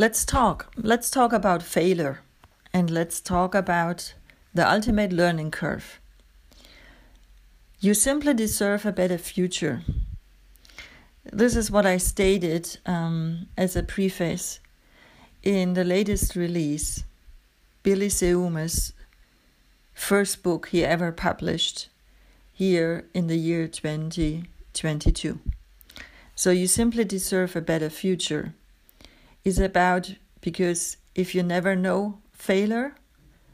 Let's talk. Let's talk about failure and let's talk about the ultimate learning curve. You simply deserve a better future. This is what I stated um, as a preface in the latest release, Billy Seuma's first book he ever published here in the year 2022. So you simply deserve a better future. Is about because if you never know failure,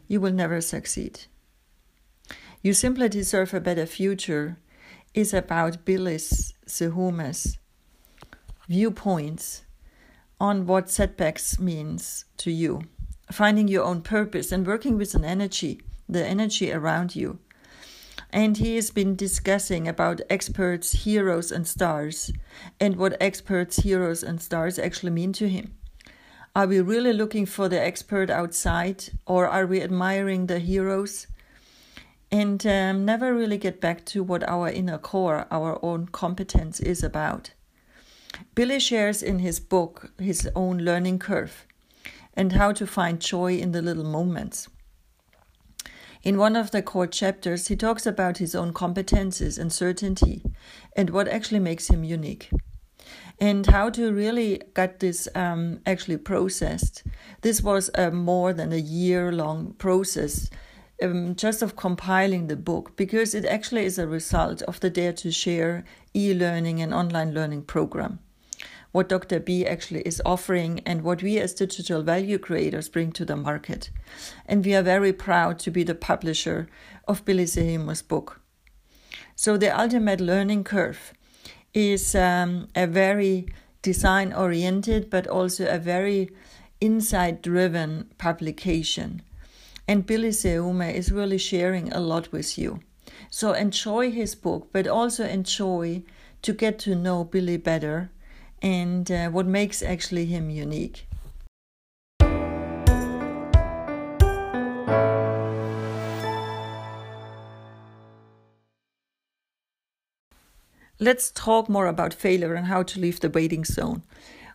you will never succeed. You simply deserve a better future is about Billy's Seuma's viewpoints on what setbacks means to you, finding your own purpose and working with an energy, the energy around you. And he has been discussing about experts, heroes, and stars, and what experts, heroes, and stars actually mean to him. Are we really looking for the expert outside, or are we admiring the heroes? And um, never really get back to what our inner core, our own competence is about. Billy shares in his book his own learning curve and how to find joy in the little moments. In one of the core chapters, he talks about his own competences and certainty and what actually makes him unique and how to really get this um, actually processed. This was a more than a year long process um, just of compiling the book because it actually is a result of the Dare to Share e learning and online learning program. What Dr. B actually is offering and what we as digital value creators bring to the market. And we are very proud to be the publisher of Billy Seuma's book. So, the ultimate learning curve is um, a very design oriented but also a very insight driven publication and Billy Seuma is really sharing a lot with you. So enjoy his book, but also enjoy to get to know Billy better and uh, what makes actually him unique. Let's talk more about failure and how to leave the waiting zone.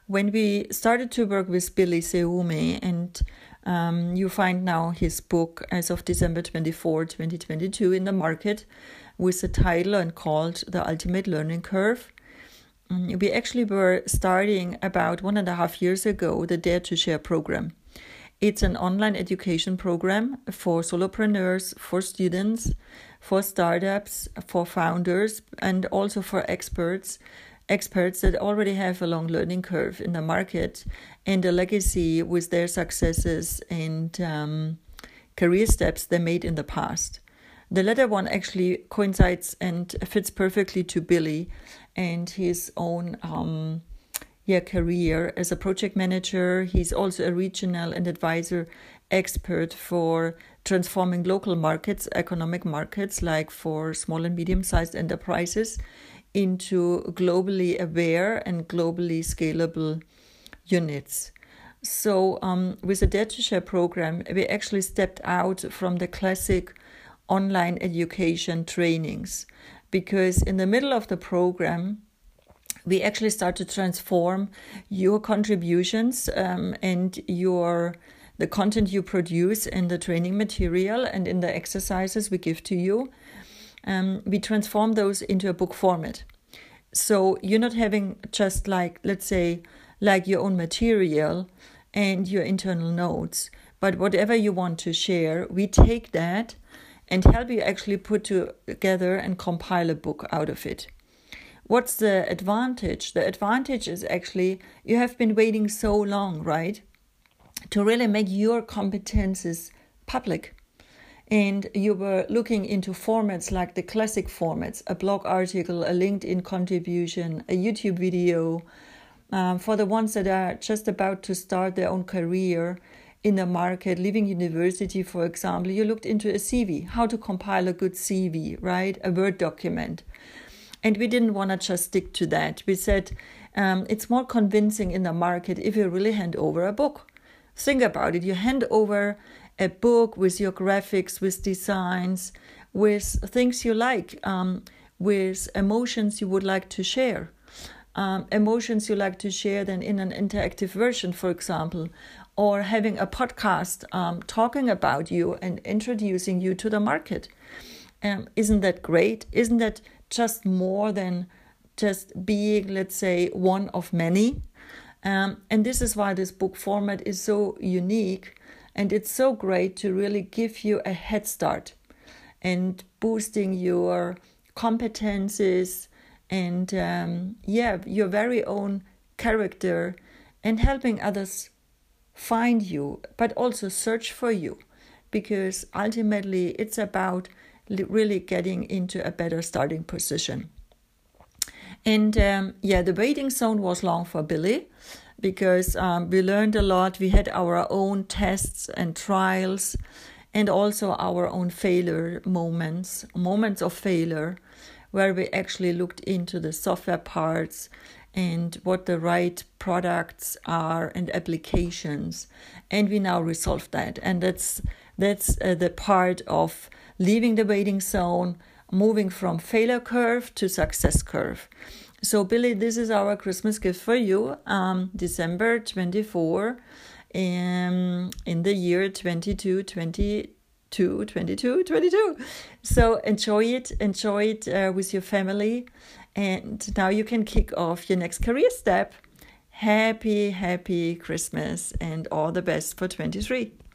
When we started to work with Billy Seume and um, you find now his book as of December 24, 2022 in the market with the title and called The Ultimate Learning Curve. Um, we actually were starting about one and a half years ago the Dare to Share program. It's an online education program for solopreneurs, for students, for startups, for founders, and also for experts experts that already have a long learning curve in the market and a legacy with their successes and um, career steps they made in the past. The latter one actually coincides and fits perfectly to Billy and his own um, yeah, career as a project manager. He's also a regional and advisor expert for transforming local markets, economic markets, like for small and medium sized enterprises into globally aware and globally scalable units. So, um, with the Dare to Share program, we actually stepped out from the classic online education trainings because in the middle of the program, we actually start to transform your contributions um, and your the content you produce in the training material and in the exercises we give to you um, we transform those into a book format. So you're not having just like, let's say, like your own material and your internal notes, but whatever you want to share, we take that and help you actually put together and compile a book out of it. What's the advantage? The advantage is actually you have been waiting so long, right? To really make your competences public and you were looking into formats like the classic formats a blog article, a LinkedIn contribution, a YouTube video. Um, for the ones that are just about to start their own career in the market, leaving university, for example, you looked into a CV, how to compile a good CV, right? A Word document. And we didn't want to just stick to that. We said um, it's more convincing in the market if you really hand over a book. Think about it. You hand over a book with your graphics, with designs, with things you like, um, with emotions you would like to share. um, emotions you like to share then in an interactive version, for example, or having a podcast um, talking about you and introducing you to the market. Um, isn't that great? Isn't that just more than just being, let's say, one of many? Um, and this is why this book format is so unique and it's so great to really give you a head start and boosting your competences and um, yeah your very own character and helping others find you but also search for you. Because ultimately it's about really getting into a better starting position. And um, yeah the waiting zone was long for billy because um, we learned a lot. We had our own tests and trials and also our own failure moments moments of failure where we actually looked into the software parts and what the right products are and applications. And we now resolve that. And that's that's uh, the part of leaving the waiting zone moving from failure curve to success curve. So billy this is our christmas gift for you. Um, december 24 um, in the year 22 22 22 22 so enjoy it enjoy it uh, with your family. And now you can kick off your next career step. Happy happy christmas and all the best for 23